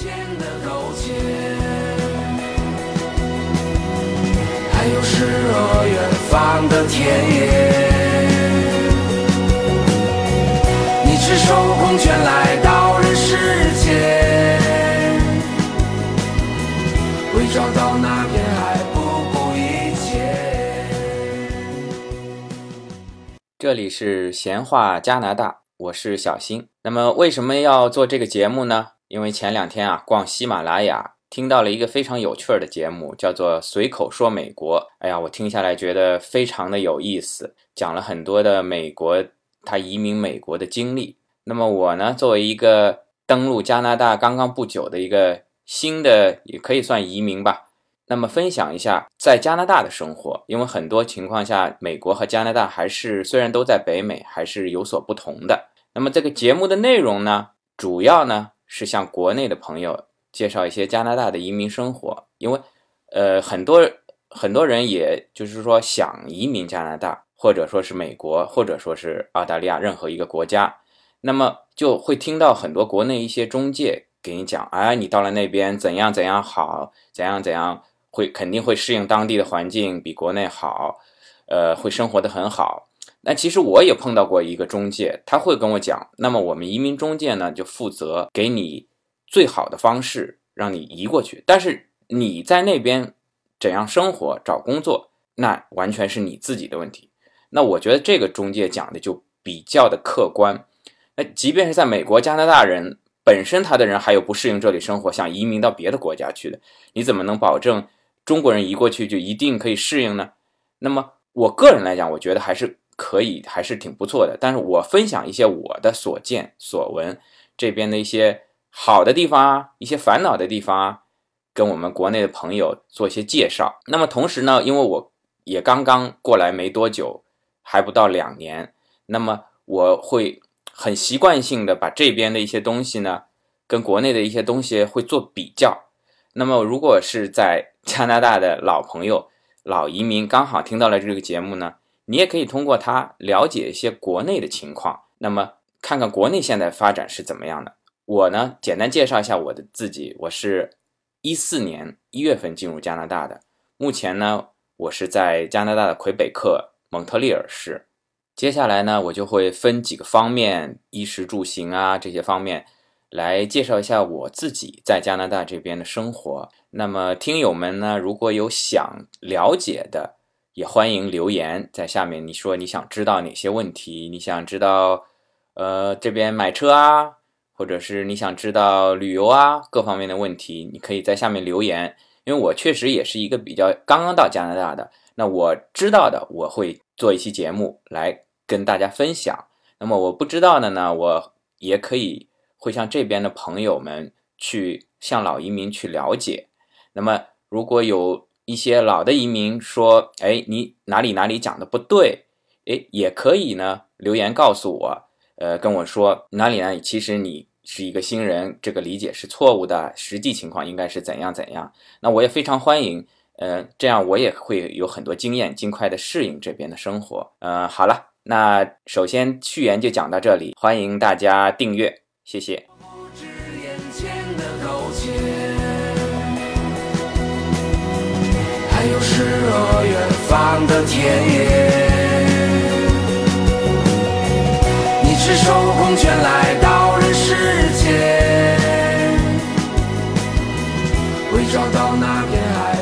间的苟且，还有诗和远方的田野。你赤手空拳来到人世间，为找到那片海不顾一切。这里是闲话加拿大，我是小新。那么为什么要做这个节目呢？因为前两天啊，逛喜马拉雅听到了一个非常有趣儿的节目，叫做《随口说美国》。哎呀，我听下来觉得非常的有意思，讲了很多的美国他移民美国的经历。那么我呢，作为一个登陆加拿大刚刚不久的一个新的，也可以算移民吧。那么分享一下在加拿大的生活，因为很多情况下，美国和加拿大还是虽然都在北美，还是有所不同的。那么这个节目的内容呢，主要呢是向国内的朋友介绍一些加拿大的移民生活，因为呃很多很多人也就是说想移民加拿大，或者说是美国，或者说是澳大利亚任何一个国家，那么就会听到很多国内一些中介给你讲，哎，你到了那边怎样怎样好，怎样怎样会肯定会适应当地的环境，比国内好，呃，会生活的很好。那其实我也碰到过一个中介，他会跟我讲，那么我们移民中介呢，就负责给你最好的方式让你移过去，但是你在那边怎样生活、找工作，那完全是你自己的问题。那我觉得这个中介讲的就比较的客观。那即便是在美国、加拿大人本身，他的人还有不适应这里生活，想移民到别的国家去的，你怎么能保证中国人移过去就一定可以适应呢？那么我个人来讲，我觉得还是。可以还是挺不错的，但是我分享一些我的所见所闻，这边的一些好的地方啊，一些烦恼的地方啊，跟我们国内的朋友做一些介绍。那么同时呢，因为我也刚刚过来没多久，还不到两年，那么我会很习惯性的把这边的一些东西呢，跟国内的一些东西会做比较。那么如果是在加拿大的老朋友、老移民，刚好听到了这个节目呢。你也可以通过它了解一些国内的情况，那么看看国内现在发展是怎么样的。我呢，简单介绍一下我的自己，我是一四年一月份进入加拿大的，目前呢，我是在加拿大的魁北克蒙特利尔市。接下来呢，我就会分几个方面，衣食住行啊这些方面，来介绍一下我自己在加拿大这边的生活。那么听友们呢，如果有想了解的，也欢迎留言在下面，你说你想知道哪些问题？你想知道，呃，这边买车啊，或者是你想知道旅游啊，各方面的问题，你可以在下面留言。因为我确实也是一个比较刚刚到加拿大的，那我知道的我会做一期节目来跟大家分享。那么我不知道的呢，我也可以会向这边的朋友们去向老移民去了解。那么如果有。一些老的移民说：“哎，你哪里哪里讲的不对？哎，也可以呢，留言告诉我，呃，跟我说哪里哪里，其实你是一个新人，这个理解是错误的，实际情况应该是怎样怎样。那我也非常欢迎，呃，这样我也会有很多经验，尽快的适应这边的生活。呃，好了，那首先序言就讲到这里，欢迎大家订阅，谢谢。”方的田野。你赤手空拳来到人世间，为找到那片海